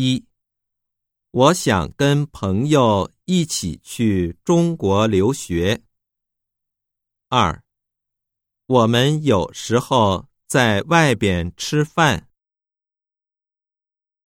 一我想跟朋友一起去中国留学。二我们有时候在外边吃饭。